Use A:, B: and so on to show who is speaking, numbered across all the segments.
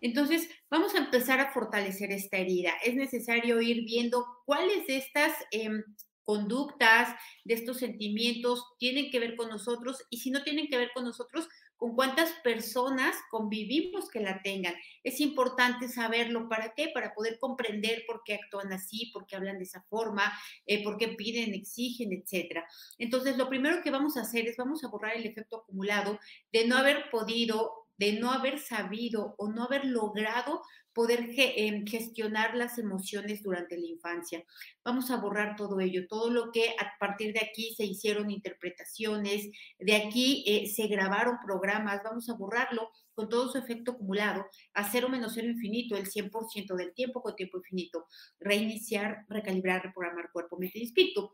A: Entonces, vamos a empezar a fortalecer esta herida. Es necesario ir viendo cuáles de estas em, conductas, de estos sentimientos tienen que ver con nosotros y si no tienen que ver con nosotros, con cuántas personas convivimos que la tengan. Es importante saberlo. ¿Para qué? Para poder comprender por qué actúan así, por qué hablan de esa forma, eh, por qué piden, exigen, etc. Entonces, lo primero que vamos a hacer es vamos a borrar el efecto acumulado de no haber podido de no haber sabido o no haber logrado poder em, gestionar las emociones durante la infancia. Vamos a borrar todo ello, todo lo que a partir de aquí se hicieron interpretaciones, de aquí eh, se grabaron programas, vamos a borrarlo con todo su efecto acumulado a cero menos cero infinito, el 100% del tiempo con tiempo infinito, reiniciar, recalibrar, reprogramar cuerpo, mente y espíritu.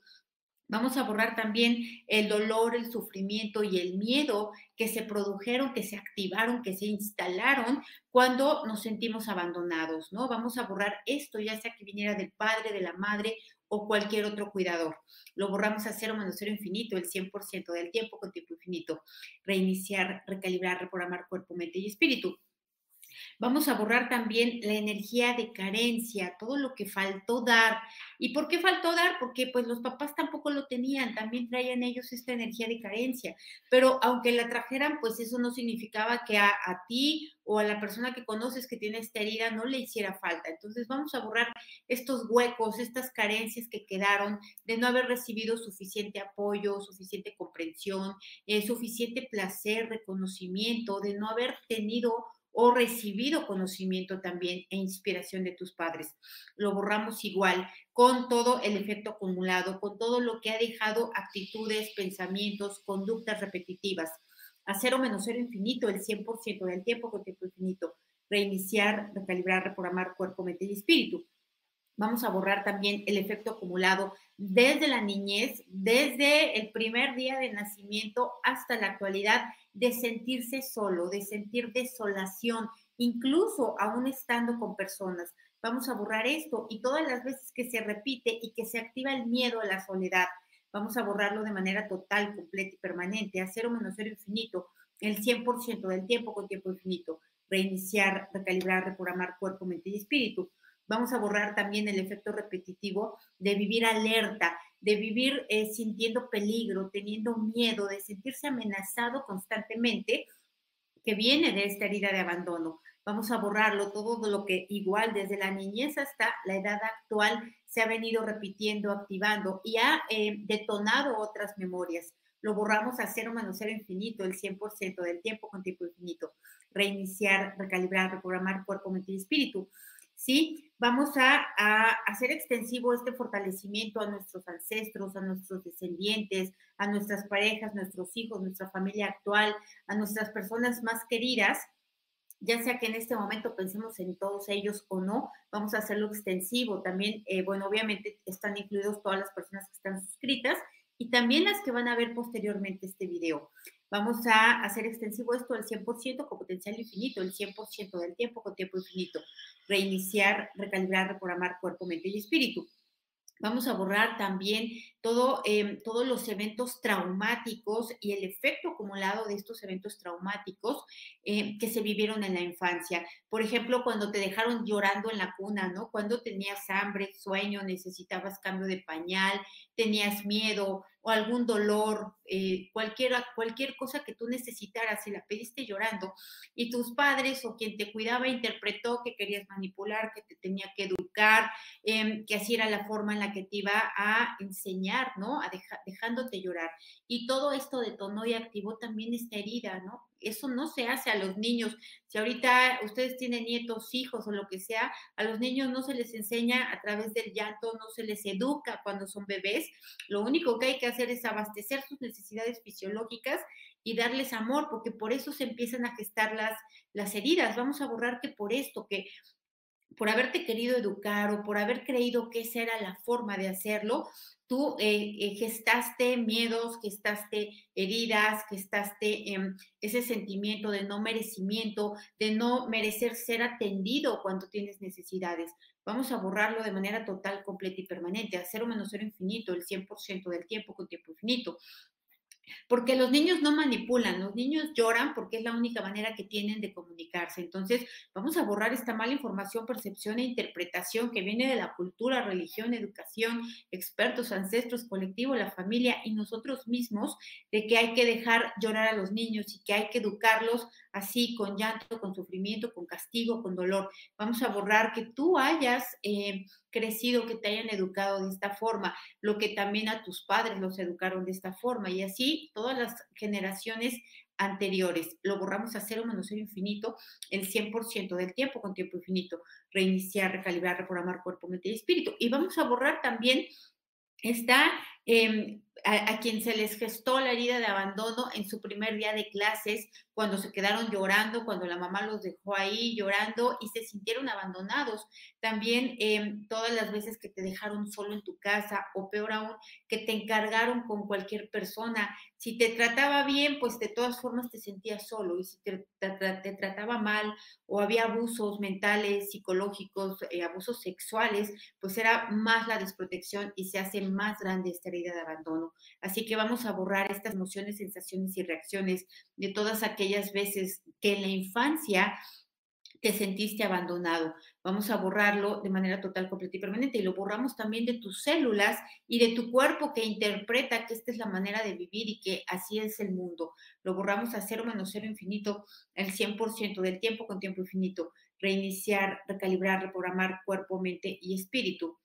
A: Vamos a borrar también el dolor, el sufrimiento y el miedo que se produjeron, que se activaron, que se instalaron cuando nos sentimos abandonados, ¿no? Vamos a borrar esto, ya sea que viniera del padre, de la madre o cualquier otro cuidador. Lo borramos a cero menos cero infinito, el 100% del tiempo con tiempo infinito. Reiniciar, recalibrar, reprogramar cuerpo, mente y espíritu. Vamos a borrar también la energía de carencia, todo lo que faltó dar. ¿Y por qué faltó dar? Porque pues los papás tampoco lo tenían, también traían ellos esta energía de carencia. Pero aunque la trajeran, pues eso no significaba que a, ti o a la persona que conoces que tiene esta herida no le hiciera falta. Entonces vamos a borrar estos huecos, estas carencias que quedaron de no haber recibido suficiente apoyo, suficiente comprensión, eh, suficiente placer, reconocimiento, de no haber tenido o recibido conocimiento también e inspiración de tus padres. Lo borramos igual con todo el efecto acumulado, con todo lo que ha dejado actitudes, pensamientos, conductas repetitivas. A cero menos cero infinito, el 100% del tiempo con tiempo infinito. Reiniciar, recalibrar, reprogramar cuerpo, mente y espíritu. Vamos a borrar también el efecto acumulado desde la niñez, desde el primer día de nacimiento hasta la actualidad, de sentirse solo, de sentir desolación, incluso aún estando con personas. Vamos a borrar esto y todas las veces que se repite y que se activa el miedo a la soledad, vamos a borrarlo de manera total, completa y permanente, a cero menos cero infinito, el 100% del tiempo con tiempo infinito, reiniciar, recalibrar, reprogramar cuerpo, mente y espíritu Vamos a borrar también el efecto repetitivo de vivir alerta, de vivir eh, sintiendo peligro, teniendo miedo, de sentirse amenazado constantemente, que viene de esta herida de abandono. Vamos a borrarlo, todo lo que igual desde la niñez hasta la edad actual se ha venido repitiendo, activando y ha eh, detonado otras memorias. Lo borramos a cero menos cero infinito, el 100% del tiempo con tiempo infinito. Reiniciar, recalibrar, reprogramar cuerpo, mente y espíritu. ¿Sí? Vamos a, hacer extensivo este fortalecimiento a nuestros ancestros, a nuestros descendientes, a nuestras parejas, nuestros hijos, nuestra familia actual, a nuestras personas más queridas, ya sea que en este momento pensemos en todos ellos o no, vamos a hacerlo extensivo. También, eh, bueno, obviamente están incluidos todas las personas que están suscritas y también las que van a ver posteriormente este video. Vamos a hacer extensivo esto al 100% con potencial infinito, el 100% del tiempo con tiempo infinito. Reiniciar, recalibrar, reprogramar cuerpo, mente y espíritu. Vamos a borrar también todo, em, todos los eventos traumáticos y el efecto acumulado de estos eventos traumáticos em, que se vivieron en la infancia. Por ejemplo, cuando te dejaron llorando en la cuna, ¿no? Cuando tenías hambre, sueño, necesitabas cambio de pañal, tenías miedo o algún dolor, eh, cualquier, cualquier cosa que tú necesitaras y la pediste llorando y tus padres o quien te cuidaba interpretó que querías manipular, que te tenía que educar, em, que así era la forma en la que te iba a enseñar, ¿no? A dejándote llorar. Y todo esto detonó y activó también esta herida, ¿no? Eso no se hace a los niños. Si ahorita ustedes tienen nietos, hijos o lo que sea, a los niños no se les enseña a través del llanto, no se les educa cuando son bebés. Lo único que hay que hacer es abastecer sus necesidades fisiológicas y darles amor, porque por eso se empiezan a gestar las, las heridas. Vamos a borrar que por esto, que por haberte querido educar o por haber creído que esa era la forma de hacerlo, tú eh, eh, gestaste miedos, gestaste heridas, gestaste eh, ese sentimiento de no merecimiento, de no merecer ser atendido cuando tienes necesidades. Vamos a borrarlo de manera total, completa y permanente, a cero menos cero infinito, el 100% del tiempo con tiempo infinito. Porque los niños no manipulan, los niños lloran porque es la única manera que tienen de comunicarse. Entonces, vamos a borrar esta mala información, percepción e interpretación que viene de la cultura, religión, educación, expertos, ancestros, colectivo, la familia y nosotros mismos, de que hay que dejar llorar a los niños y que hay que educarlos así, con llanto, con sufrimiento, con castigo, con dolor. Vamos a borrar que tú hayas... Eh, crecido, que te hayan educado de esta forma, lo que también a tus padres los educaron de esta forma y así todas las generaciones anteriores. Lo borramos a cero menos cero infinito el 100% del tiempo con tiempo infinito. Reiniciar, recalibrar, reprogramar cuerpo, mente y espíritu. Y vamos a borrar también esta eh, a, quien se les gestó la herida de abandono en su primer día de clases, cuando se quedaron llorando, cuando la mamá los dejó ahí llorando y se sintieron abandonados. También em, todas las veces que te dejaron solo en tu casa o peor aún, que te encargaron con cualquier persona. Si te trataba bien, pues de todas formas te sentías solo y si te, te, trataba mal o había abusos mentales, psicológicos, eh, abusos sexuales, pues era más la desprotección y se hace más grande esta herida de abandono. Así que vamos a borrar estas emociones, sensaciones y reacciones de todas aquellas veces que en la infancia te sentiste abandonado. Vamos a borrarlo de manera total, completa y permanente. Y lo borramos también de tus células y de tu cuerpo que interpreta que esta es la manera de vivir y que así es el mundo. Lo borramos a cero menos cero infinito el 100% del tiempo con tiempo infinito. Reiniciar, recalibrar, reprogramar cuerpo, mente y espíritu.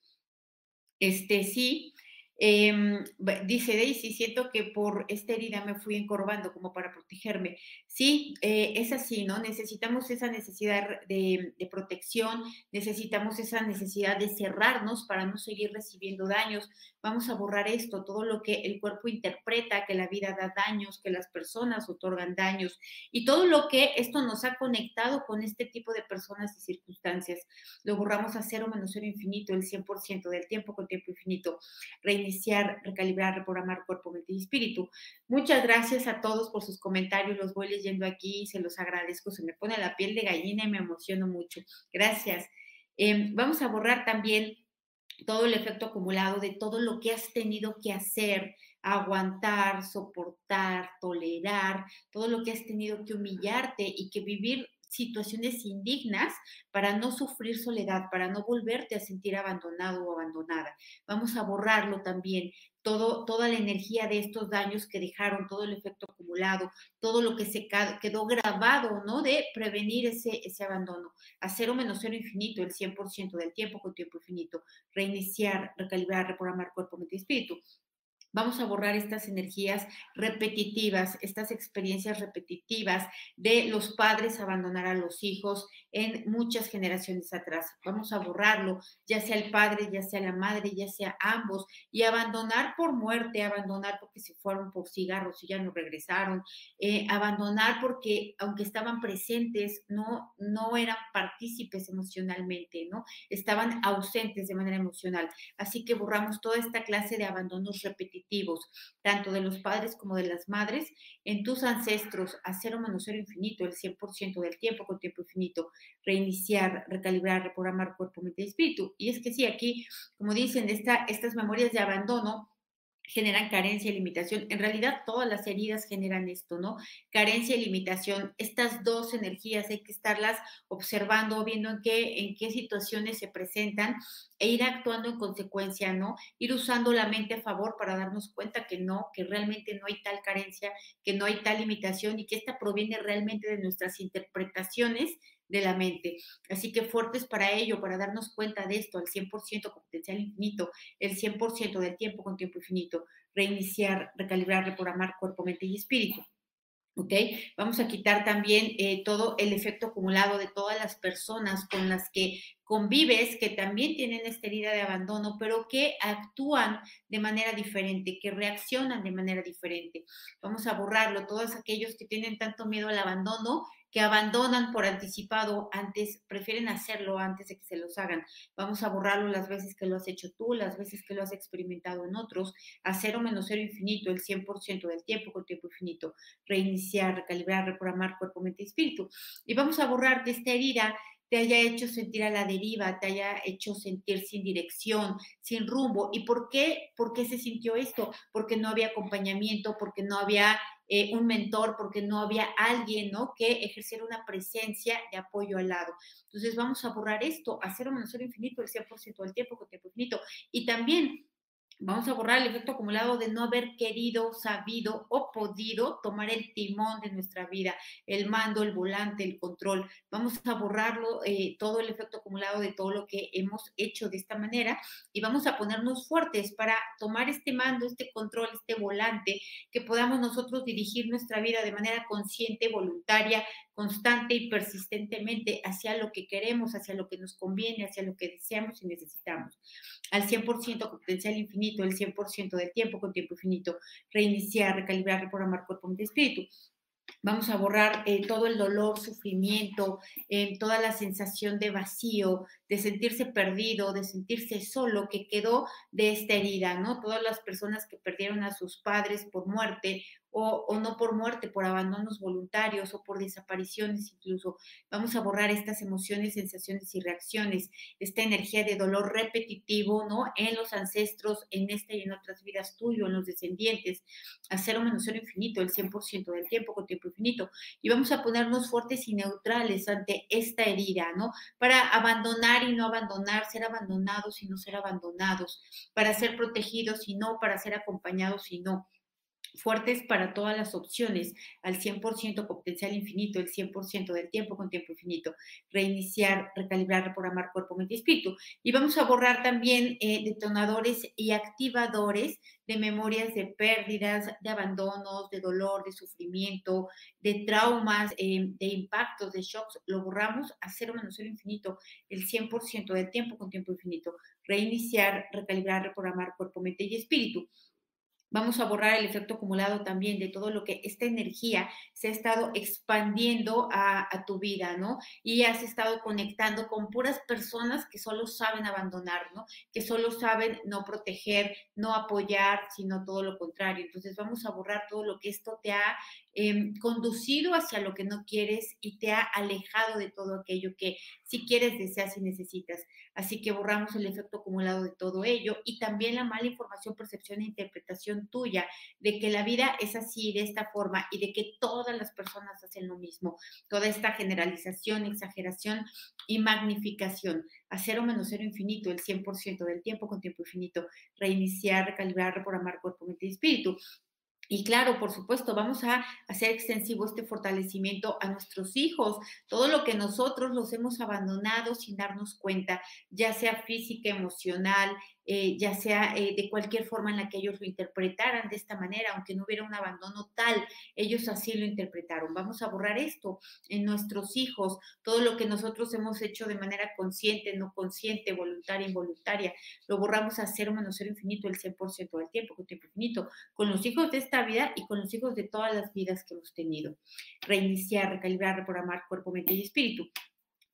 A: Este sí, Em, dice Daisy, siento que por esta herida me fui encorvando como para protegerme. Sí, eh, es así, ¿no? Necesitamos esa necesidad de, protección, necesitamos esa necesidad de cerrarnos para no seguir recibiendo daños. Vamos a borrar esto, todo lo que el cuerpo interpreta, que la vida da daños, que las personas otorgan daños y todo lo que esto nos ha conectado con este tipo de personas y circunstancias. Lo borramos a cero menos cero infinito, el 100% del tiempo con tiempo infinito. Reina iniciar, recalibrar, reprogramar cuerpo, mente y espíritu. Muchas gracias a todos por sus comentarios, los voy leyendo aquí, se los agradezco, se me pone la piel de gallina y me emociono mucho. Gracias. Em, vamos a borrar también todo el efecto acumulado de todo lo que has tenido que hacer, aguantar, soportar, tolerar, todo lo que has tenido que humillarte y que vivir situaciones indignas para no sufrir soledad, para no volverte a sentir abandonado o abandonada. Vamos a borrarlo también, todo, toda la energía de estos daños que dejaron, todo el efecto acumulado, todo lo que se quedó grabado, ¿no? De prevenir ese, ese abandono. A cero menos cero infinito, el 100% del tiempo con tiempo infinito. Reiniciar, recalibrar, reprogramar cuerpo, mente y espíritu. Vamos a borrar estas energías repetitivas, estas experiencias repetitivas de los padres abandonar a los hijos en muchas generaciones atrás. Vamos a borrarlo, ya sea el padre, ya sea la madre, ya sea ambos, y abandonar por muerte, abandonar porque se fueron por cigarros y ya no regresaron, eh, abandonar porque aunque estaban presentes, no, no eran partícipes emocionalmente, ¿no? Estaban ausentes de manera emocional. Así que borramos toda esta clase de abandonos repetitivos tanto de los padres como de las madres, en tus ancestros a cero menos infinito, el 100% del tiempo con tiempo infinito, reiniciar, recalibrar, reprogramar cuerpo, mente y espíritu. Y es que sí, aquí, como dicen, esta, estas memorias de abandono, generan carencia y limitación. En realidad todas las heridas generan esto, ¿no? Carencia y limitación. Estas dos energías hay que estarlas observando, viendo en qué, en qué situaciones se presentan e ir actuando en consecuencia, ¿no? Ir usando la mente a favor para darnos cuenta que no, que realmente no hay tal carencia, que no hay tal limitación y que esta proviene realmente de nuestras interpretaciones de la mente. Así que fuertes para ello, para darnos cuenta de esto al 100% con potencial infinito, el 100% del tiempo con tiempo infinito, reiniciar, recalibrar, reprogramar cuerpo, mente y espíritu. ¿ok? Vamos a quitar también eh, todo el efecto acumulado de todas las personas con las que convives, que también tienen esta herida de abandono, pero que actúan de manera diferente, que reaccionan de manera diferente. Vamos a borrarlo, todos aquellos que tienen tanto miedo al abandono, que abandonan por anticipado antes, prefieren hacerlo antes de que se los hagan. Vamos a borrarlo las veces que lo has hecho tú, las veces que lo has experimentado en otros, a cero menos cero infinito, el 100% del tiempo con tiempo infinito, reiniciar, recalibrar, reprogramar cuerpo, mente y espíritu. Y vamos a borrar de esta herida te haya hecho sentir a la deriva, te haya hecho sentir sin dirección, sin rumbo. ¿Y por qué? ¿Por qué se sintió esto? Porque no había acompañamiento, porque no había eh, un mentor, porque no había alguien, ¿no? Que ejerciera una presencia de apoyo al lado. Entonces vamos a borrar esto, hacer un menos infinito el 100% del tiempo con tiempo infinito. Y también Vamos a borrar el efecto acumulado de no haber querido, sabido o podido tomar el timón de nuestra vida, el mando, el volante, el control. Vamos a borrarlo, eh, todo el efecto acumulado de todo lo que hemos hecho de esta manera y vamos a ponernos fuertes para tomar este mando, este control, este volante, que podamos nosotros dirigir nuestra vida de manera consciente, voluntaria, constante y persistentemente hacia lo que queremos, hacia lo que nos conviene, hacia lo que deseamos y necesitamos. Al 100% con potencial infinito, el 100% del tiempo con tiempo infinito, reiniciar, recalibrar, reprogramar cuerpo, mente, espíritu. Vamos a borrar eh, todo el dolor, sufrimiento, eh, toda la sensación de vacío, de sentirse perdido, de sentirse solo que quedó de esta herida, ¿no? Todas las personas que perdieron a sus padres por muerte o, no por muerte, por abandonos voluntarios o por desapariciones incluso. Vamos a borrar estas emociones, sensaciones y reacciones, esta energía de dolor repetitivo, ¿no? En los ancestros, en esta y en otras vidas tuyo, en los descendientes, hacer un menos cero infinito, el 100% del tiempo con tiempo infinito. Y vamos a ponernos fuertes y neutrales ante esta herida, ¿no? Para abandonar y no abandonar, ser abandonados y no ser abandonados, para ser protegidos y no, para ser acompañados y no fuertes para todas las opciones, al 100% con potencial infinito, el 100% del tiempo con tiempo infinito, reiniciar, recalibrar, reprogramar cuerpo, mente y espíritu. Y vamos a borrar también eh, detonadores y activadores de memorias de pérdidas, de abandonos, de dolor, de sufrimiento, de traumas, eh, de impactos, de shocks. Lo borramos a cero menos cero infinito, el 100% del tiempo con tiempo infinito, reiniciar, recalibrar, reprogramar cuerpo, mente y espíritu. Vamos a borrar el efecto acumulado también de todo lo que esta energía se ha estado expandiendo a, tu vida, ¿no? Y has estado conectando con puras personas que solo saben abandonar, ¿no? Que solo saben no proteger, no apoyar, sino todo lo contrario. Entonces vamos a borrar todo lo que esto te ha Em, conducido hacia lo que no quieres y te ha alejado de todo aquello que si quieres, deseas y necesitas. Así que borramos el efecto acumulado de todo ello y también la mala información, percepción e interpretación tuya de que la vida es así, de esta forma y de que todas las personas hacen lo mismo. Toda esta generalización, exageración y magnificación. A cero menos cero infinito, el 100% del tiempo con tiempo infinito. Reiniciar, recalibrar, reprogramar cuerpo, mente y espíritu. Y claro, por supuesto, vamos a hacer extensivo este fortalecimiento a nuestros hijos, todo lo que nosotros los hemos abandonado sin darnos cuenta, ya sea física, emocional, eh, ya sea eh, de cualquier forma en la que ellos lo interpretaran de esta manera, aunque no hubiera un abandono tal, ellos así lo interpretaron. Vamos a borrar esto en nuestros hijos, todo lo que nosotros hemos hecho de manera consciente, no consciente, voluntaria, involuntaria, lo borramos a cero menos cero infinito el 100% del tiempo, con tiempo infinito, con los hijos de esta vida y con los hijos de todas las vidas que hemos tenido. Reiniciar, recalibrar, reprogramar cuerpo, mente y espíritu.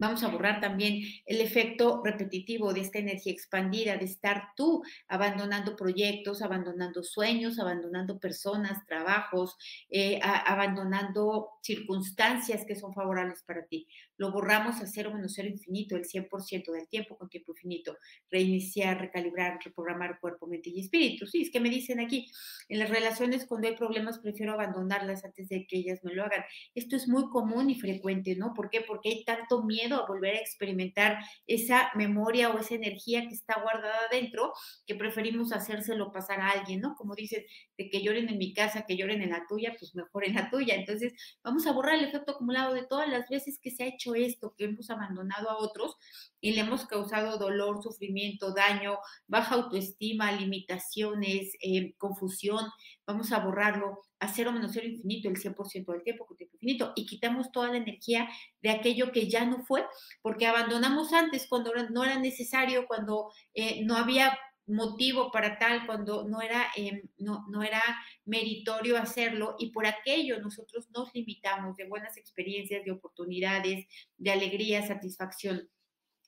A: Vamos a borrar también el efecto repetitivo de esta energía expandida, de estar tú abandonando proyectos, abandonando sueños, abandonando personas, trabajos, eh, abandonando circunstancias que son favorables para ti. Lo borramos a cero menos cero infinito, el 100% del tiempo con tiempo infinito. Reiniciar, recalibrar, reprogramar cuerpo, mente y espíritu. Sí, es que me dicen aquí, en las relaciones cuando hay problemas prefiero abandonarlas antes de que ellas me lo hagan. Esto es muy común y frecuente, ¿no? ¿Por qué? Porque hay tanto miedo a volver a experimentar esa memoria o esa energía que está guardada dentro, que preferimos hacérselo pasar a alguien, ¿no? Como dices, de que lloren en mi casa, que lloren en la tuya, pues mejor en la tuya. Entonces, vamos a borrar el efecto acumulado de todas las veces que se ha hecho esto, que hemos abandonado a otros y le hemos causado dolor, sufrimiento, daño, baja autoestima, limitaciones, eh, confusión, vamos a borrarlo a cero menos cero infinito el 100% del tiempo con tiempo infinito y quitamos toda la energía de aquello que ya no fue, porque abandonamos antes cuando no era necesario, cuando eh, no había motivo para tal, cuando no era, em, no, no era meritorio hacerlo y por aquello nosotros nos limitamos de buenas experiencias, de oportunidades, de alegría, satisfacción.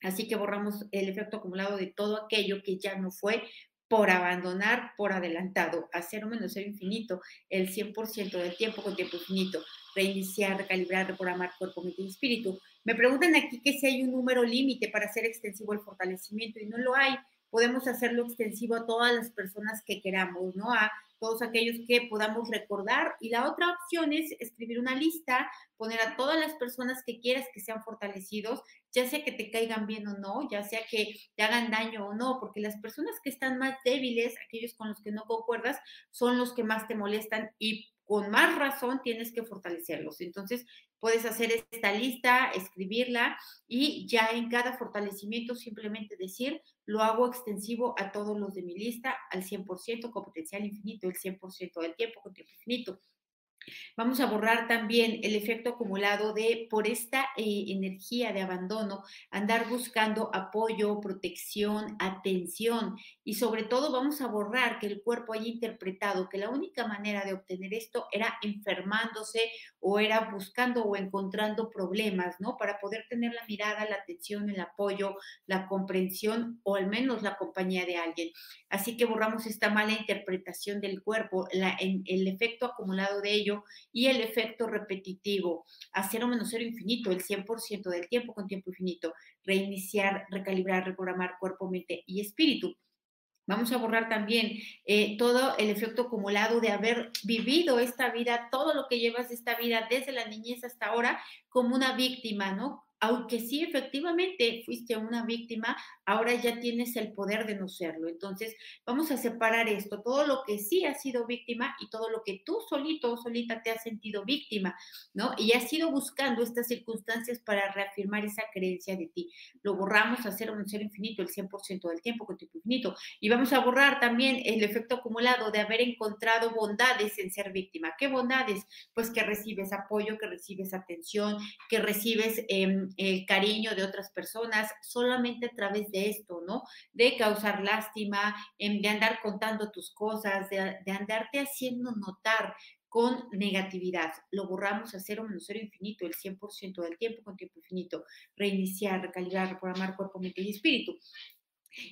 A: Así que borramos el efecto acumulado de todo aquello que ya no fue por abandonar por adelantado, hacer menos ser infinito, el 100% del tiempo con tiempo infinito, reiniciar, recalibrar, reprogramar cuerpo, mente y espíritu. Me preguntan aquí que si hay un número límite para hacer extensivo el fortalecimiento y no lo hay podemos hacerlo extensivo a todas las personas que queramos, ¿no? Todos aquellos que podamos recordar. Y la otra opción es escribir una lista, poner a todas las personas que quieras que sean fortalecidos, ya sea que te caigan bien o no, ya sea que te hagan daño o no, porque las personas que están más débiles, aquellos con los que no concuerdas, son los que más te molestan y con más razón tienes que fortalecerlos. Entonces, puedes hacer esta lista, escribirla y ya en cada fortalecimiento simplemente decir, lo hago extensivo a todos los de mi lista al 100% con potencial infinito, el 100% del tiempo con tiempo infinito. Vamos a borrar también el efecto acumulado de, por esta eh, energía de abandono, andar buscando apoyo, protección, atención y sobre todo vamos a borrar que el cuerpo haya interpretado que la única manera de obtener esto era enfermándose o era buscando o encontrando problemas, ¿no? Para poder tener la mirada, la atención, el apoyo, la comprensión o al menos la compañía de alguien. Así que borramos esta mala interpretación del cuerpo, el efecto acumulado de ello y el efecto repetitivo, a cero menos cero infinito, el 100% del tiempo con tiempo infinito, reiniciar, recalibrar, reprogramar cuerpo, mente y espíritu. Vamos a borrar también eh, todo el efecto acumulado de haber vivido esta vida, todo lo que llevas de esta vida desde la niñez hasta ahora como una víctima, ¿no? Aunque sí efectivamente fuiste una víctima, ahora ya tienes el poder de no serlo. Entonces, vamos a separar esto, todo lo que sí has sido víctima y todo lo que tú solito o solita te has sentido víctima, ¿no? Y has ido buscando estas circunstancias para reafirmar esa creencia de ti. Lo borramos a cero un ser infinito el 100% del tiempo con tiempo infinito. Y vamos a borrar también el efecto acumulado de haber encontrado bondades en ser víctima. ¿Qué bondades? Pues que recibes apoyo, que recibes atención, que recibes... Eh, el cariño de otras personas solamente a través de esto, ¿no? De causar lástima, em, de andar contando tus cosas, de, andarte haciendo notar con negatividad. Lo borramos a cero menos cero infinito, el 100% del tiempo con tiempo infinito. Reiniciar, recalibrar, reprogramar cuerpo, mente y espíritu.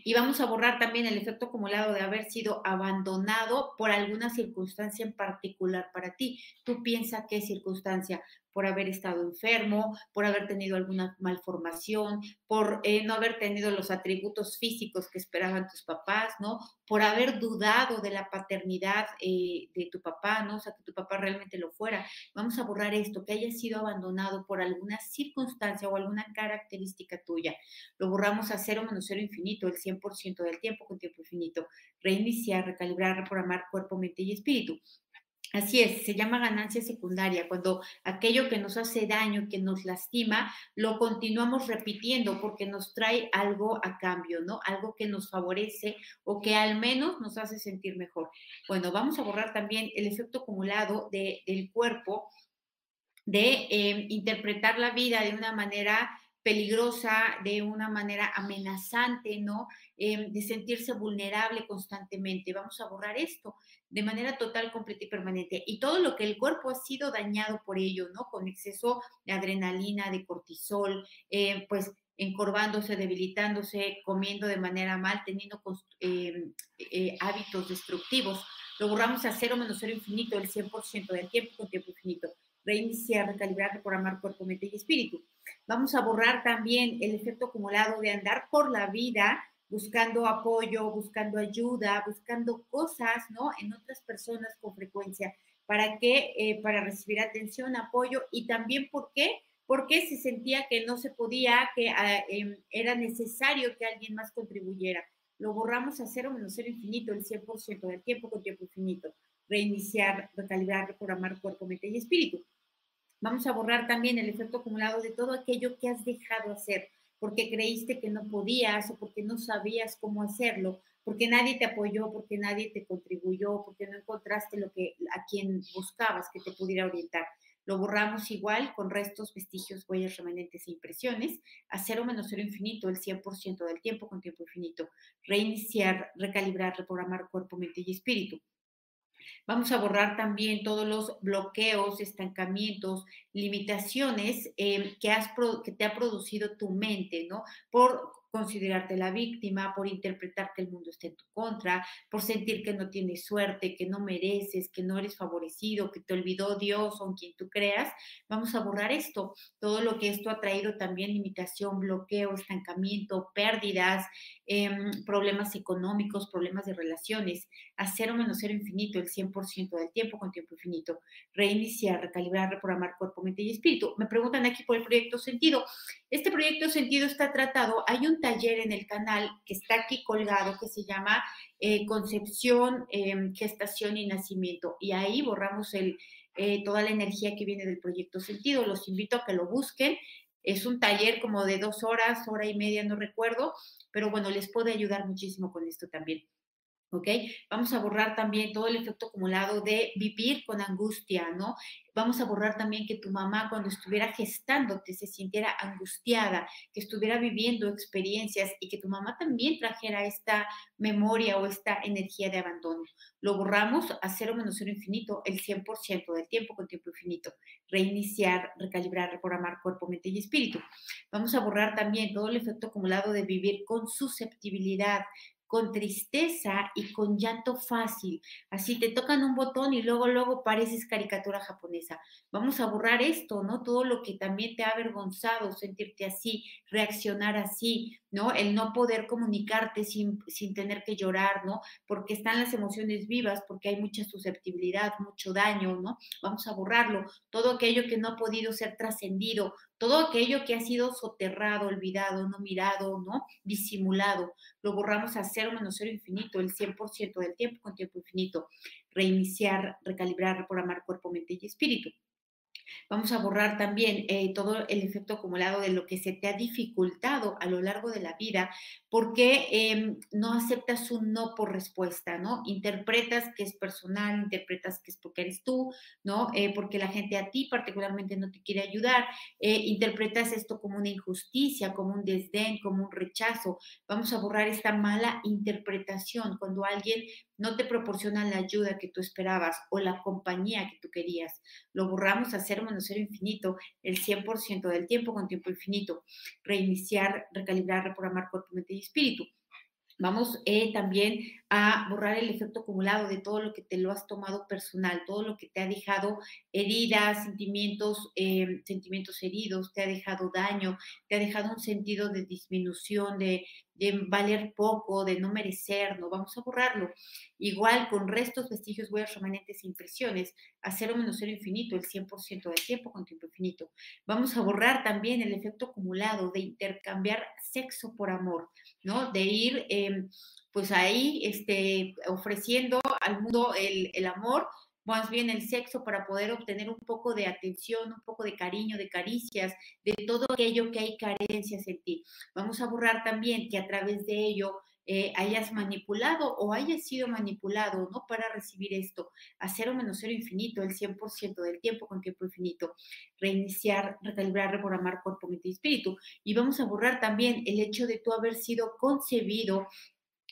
A: Y vamos a borrar también el efecto acumulado de haber sido abandonado por alguna circunstancia en particular para ti. Tú piensas qué circunstancia, por haber estado enfermo, por haber tenido alguna malformación, por eh, no haber tenido los atributos físicos que esperaban tus papás, ¿no? Por haber dudado de la paternidad eh, de tu papá, ¿no? O sea, que tu papá realmente lo fuera. Vamos a borrar esto, que haya sido abandonado por alguna circunstancia o alguna característica tuya. Lo borramos a cero menos cero infinito, el 100% del tiempo con tiempo infinito. Reiniciar, recalibrar, reprogramar cuerpo, mente y espíritu. Así es, se llama ganancia secundaria, cuando aquello que nos hace daño, que nos lastima, lo continuamos repitiendo porque nos trae algo a cambio, ¿no? Algo que nos favorece o que al menos nos hace sentir mejor. Bueno, vamos a borrar también el efecto acumulado del cuerpo de eh, interpretar la vida de una manera peligrosa, de una manera amenazante, ¿no? Em, de sentirse vulnerable constantemente. Vamos a borrar esto de manera total, completa y permanente. Y todo lo que el cuerpo ha sido dañado por ello, ¿no? Con exceso de adrenalina, de cortisol, eh, pues encorvándose, debilitándose, comiendo de manera mal, teniendo em, eh, hábitos destructivos. Lo borramos a cero menos cero infinito, el 100% del tiempo con tiempo infinito. Reiniciar, recalibrar, reprogramar cuerpo, mente y espíritu. Vamos a borrar también el efecto acumulado de andar por la vida buscando apoyo, buscando ayuda, buscando cosas, ¿no? En otras personas con frecuencia. ¿Para qué? Eh, para recibir atención, apoyo y también, ¿por qué? Porque se sentía que no se podía, que ah, em, era necesario que alguien más contribuyera. Lo borramos a cero menos cero infinito, el 100% del tiempo con tiempo infinito. Reiniciar, recalibrar, reprogramar cuerpo, mente y espíritu. Vamos a borrar también el efecto acumulado de todo aquello que has dejado hacer porque creíste que no podías o porque no sabías cómo hacerlo, porque nadie te apoyó, porque nadie te contribuyó, porque no encontraste lo que a quien buscabas que te pudiera orientar. Lo borramos igual con restos, vestigios, huellas, remanentes e impresiones, a cero menos cero infinito el 100% del tiempo con tiempo infinito. Reiniciar, recalibrar, reprogramar cuerpo, mente y espíritu. Vamos a borrar también todos los bloqueos, estancamientos, limitaciones eh, que, has, que te ha producido tu mente, ¿no? Por considerarte la víctima, por interpretar que el mundo está en tu contra, por sentir que no tienes suerte, que no mereces, que no eres favorecido, que te olvidó Dios o en quien tú creas, vamos a borrar esto. Todo lo que esto ha traído también limitación, bloqueo, estancamiento, pérdidas, em, problemas económicos, problemas de relaciones, a cero menos cero infinito, el 100% del tiempo con tiempo infinito, reiniciar, recalibrar, reprogramar cuerpo, mente y espíritu. Me preguntan aquí por el proyecto sentido. Este proyecto sentido está tratado, hay un taller en el canal que está aquí colgado que se llama eh, Concepción, em, Gestación y Nacimiento. Y ahí borramos el, eh, toda la energía que viene del proyecto Sentido. Los invito a que lo busquen. Es un taller como de dos horas, hora y media, no recuerdo, pero bueno, les puede ayudar muchísimo con esto también. ¿Ok? Vamos a borrar también todo el efecto acumulado de vivir con angustia, ¿no? Vamos a borrar también que tu mamá cuando estuviera gestándote se sintiera angustiada, que estuviera viviendo experiencias y que tu mamá también trajera esta memoria o esta energía de abandono. Lo borramos a cero menos cero infinito el 100% del tiempo con tiempo infinito. Reiniciar, recalibrar, reprogramar cuerpo, mente y espíritu. Vamos a borrar también todo el efecto acumulado de vivir con susceptibilidad, con tristeza y con llanto fácil. Así te tocan un botón y luego, luego pareces caricatura japonesa. Vamos a borrar esto, ¿no? Todo lo que también te ha avergonzado, sentirte así, reaccionar así, ¿no? El no poder comunicarte sin, sin tener que llorar, ¿no? Porque están las emociones vivas, porque hay mucha susceptibilidad, mucho daño, ¿no? Vamos a borrarlo. Todo aquello que no ha podido ser trascendido, todo aquello que ha sido soterrado, olvidado, no mirado, ¿no? Disimulado, lo borramos a cero menos cero infinito, el 100% del tiempo con tiempo infinito. Reiniciar, recalibrar, reprogramar cuerpo, mente y espíritu. Vamos a borrar también eh, todo el efecto acumulado de lo que se te ha dificultado a lo largo de la vida porque em, no aceptas un no por respuesta, ¿no? Interpretas que es personal, interpretas que es porque eres tú, ¿no? Eh, porque la gente a ti particularmente no te quiere ayudar, eh, interpretas esto como una injusticia, como un desdén, como un rechazo. Vamos a borrar esta mala interpretación cuando alguien no te proporciona la ayuda que tú esperabas o la compañía que tú querías. Lo borramos a cero menos infinito el 100% del tiempo con tiempo infinito. Reiniciar, recalibrar, reprogramar cuerpo, mente y espíritu. Vamos eh, también a borrar el efecto acumulado de todo lo que te lo has tomado personal, todo lo que te ha dejado heridas, sentimientos, em, sentimientos heridos, te ha dejado daño, te ha dejado un sentido de disminución, de, de valer poco, de no merecer, no vamos a borrarlo. Igual con restos, vestigios, huellas, remanentes e impresiones, a cero menos cero infinito, el 100% del tiempo con tiempo infinito. Vamos a borrar también el efecto acumulado de intercambiar sexo por amor, ¿no? De ir, em, pues ahí, este, ofreciendo al mundo el, el amor, más bien el sexo para poder obtener un poco de atención, un poco de cariño, de caricias, de todo aquello que hay carencias en ti. Vamos a borrar también que a través de ello eh, hayas manipulado o hayas sido manipulado, ¿no? Para recibir esto, a cero menos cero infinito, el 100% del tiempo con tiempo infinito, reiniciar, recalibrar, reprogramar cuerpo, mente y espíritu. Y vamos a borrar también el hecho de tú haber sido concebido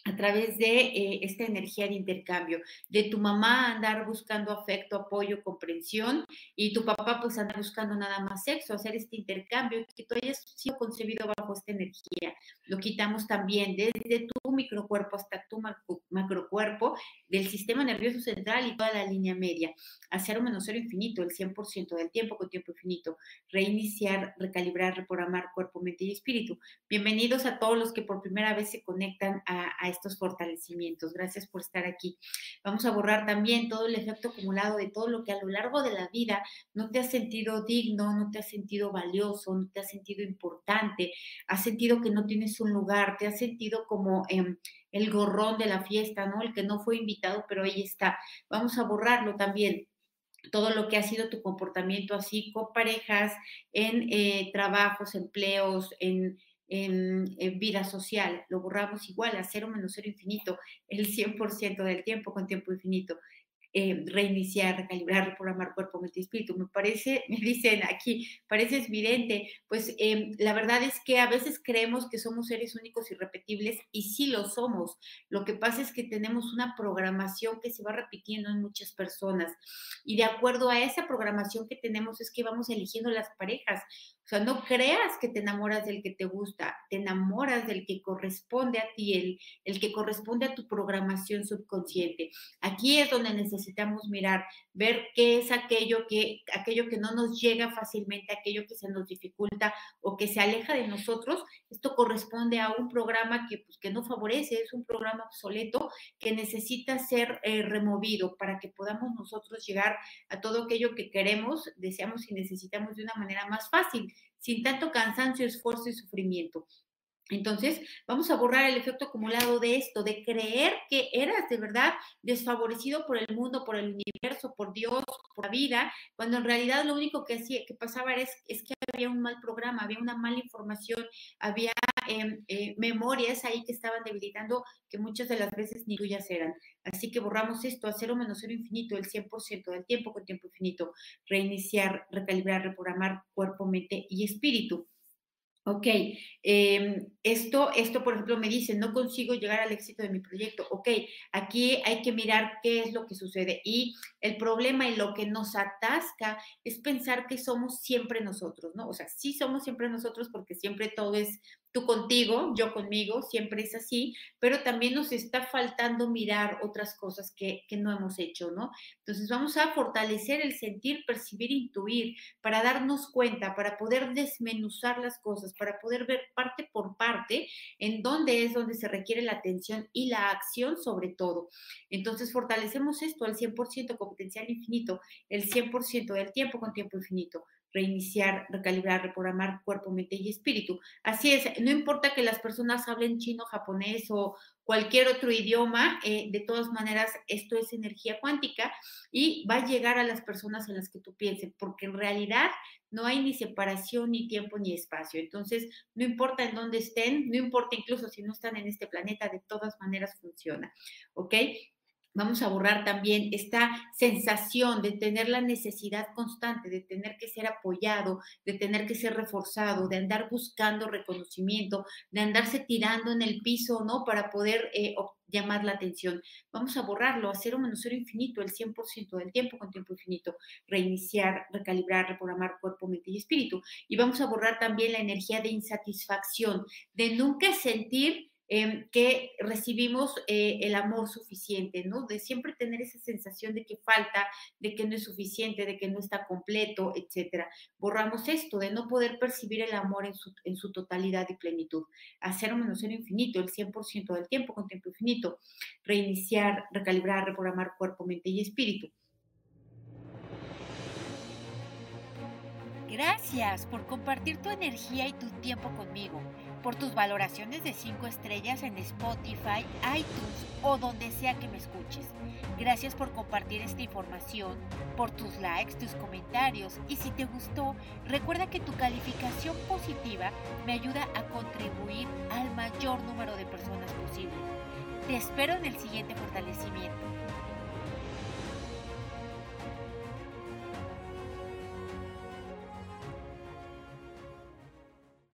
A: a través de eh, esta energía de intercambio, de tu mamá andar buscando afecto, apoyo, comprensión y tu papá pues andar buscando nada más sexo, hacer este intercambio, que tú hayas sido concebido bajo esta energía. Lo quitamos también desde tu microcuerpo hasta tu macrocuerpo, del sistema nervioso central y toda la línea media, a cero menos cero infinito, el 100% del tiempo con tiempo infinito, reiniciar, recalibrar, reprogramar cuerpo, mente y espíritu. Bienvenidos a todos los que por primera vez se conectan a, a estos fortalecimientos. Gracias por estar aquí. Vamos a borrar también todo el efecto acumulado de todo lo que a lo largo de la vida no te has sentido digno, no te has sentido valioso, no te has sentido importante, has sentido que no tienes un lugar, te has sentido como... Eh, el gorrón de la fiesta, ¿no? El que no fue invitado, pero ahí está. Vamos a borrarlo también todo lo que ha sido tu comportamiento así con parejas, en eh, trabajos, empleos, en en, vida social, lo borramos igual a cero menos cero infinito, el 100% del tiempo con tiempo infinito. Eh, reiniciar, recalibrar, reprogramar cuerpo, mente y espíritu. Me parece, me dicen aquí, parece evidente, pues em, la verdad es que a veces creemos que somos seres únicos y repetibles y sí lo somos. Lo que pasa es que tenemos una programación que se va repitiendo en muchas personas y de acuerdo a esa programación que tenemos es que vamos eligiendo las parejas. O sea, no creas que te enamoras del que te gusta, te enamoras del que corresponde a ti, el, que corresponde a tu programación subconsciente. Aquí es donde necesitamos mirar, ver qué es aquello que, aquello que no nos llega fácilmente, aquello que se nos dificulta o que se aleja de nosotros. Esto corresponde a un programa que, pues, que no favorece, es un programa obsoleto que necesita ser eh, removido para que podamos nosotros llegar a todo aquello que queremos, deseamos y necesitamos de una manera más fácil sin tanto cansancio, esfuerzo y sufrimiento. Entonces, vamos a borrar el efecto acumulado de esto, de creer que eras de verdad desfavorecido por el mundo, por el universo, por Dios, por la vida, cuando en realidad lo único que, hacía, que pasaba es, es que había un mal programa, había una mala información, había em, eh, memorias ahí que estaban debilitando que muchas de las veces ni tuyas eran. Así que borramos esto a cero menos cero infinito, el 100% del tiempo con tiempo infinito, reiniciar, recalibrar, reprogramar cuerpo, mente y espíritu. Ok, em, esto, esto, por ejemplo, me dice, no consigo llegar al éxito de mi proyecto. Ok, aquí hay que mirar qué es lo que sucede. Y el problema y lo que nos atasca es pensar que somos siempre nosotros, ¿no? O sea, sí somos siempre nosotros porque siempre todo es tú contigo, yo conmigo, siempre es así, pero también nos está faltando mirar otras cosas que, no hemos hecho, ¿no? Entonces vamos a fortalecer el sentir, percibir, intuir, para darnos cuenta, para poder desmenuzar las cosas, para poder ver parte por parte en dónde es donde se requiere la atención y la acción sobre todo. Entonces fortalecemos esto al 100% con potencial infinito, el 100% del tiempo con tiempo infinito reiniciar, recalibrar, reprogramar cuerpo, mente y espíritu. Así es, no importa que las personas hablen chino, japonés o cualquier otro idioma, eh, de todas maneras, esto es energía cuántica y va a llegar a las personas en las que tú pienses, porque en realidad no hay ni separación, ni tiempo, ni espacio. Entonces, no importa en dónde estén, no importa incluso si no están en este planeta, de todas maneras funciona. ¿Ok? Vamos a borrar también esta sensación de tener la necesidad constante, de tener que ser apoyado, de tener que ser reforzado, de andar buscando reconocimiento, de andarse tirando en el piso, ¿no? Para poder eh, llamar la atención. Vamos a borrarlo a cero menos cero infinito, el 100% del tiempo con tiempo infinito. Reiniciar, recalibrar, reprogramar cuerpo, mente y espíritu. Y vamos a borrar también la energía de insatisfacción, de nunca sentir Em, que recibimos eh, el amor suficiente, ¿no? De siempre tener esa sensación de que falta, de que no es suficiente, de que no está completo, etcétera. Borramos esto, de no poder percibir el amor en su, totalidad y plenitud. Hacer menos cero infinito, el 100% del tiempo con tiempo infinito. Reiniciar, recalibrar, reprogramar cuerpo, mente y espíritu.
B: Gracias por compartir tu energía y tu tiempo conmigo por tus valoraciones de 5 estrellas en Spotify, iTunes o donde sea que me escuches. Gracias por compartir esta información, por tus likes, tus comentarios y si te gustó, recuerda que tu calificación positiva me ayuda a contribuir al mayor número de personas posible. Te espero en el siguiente fortalecimiento.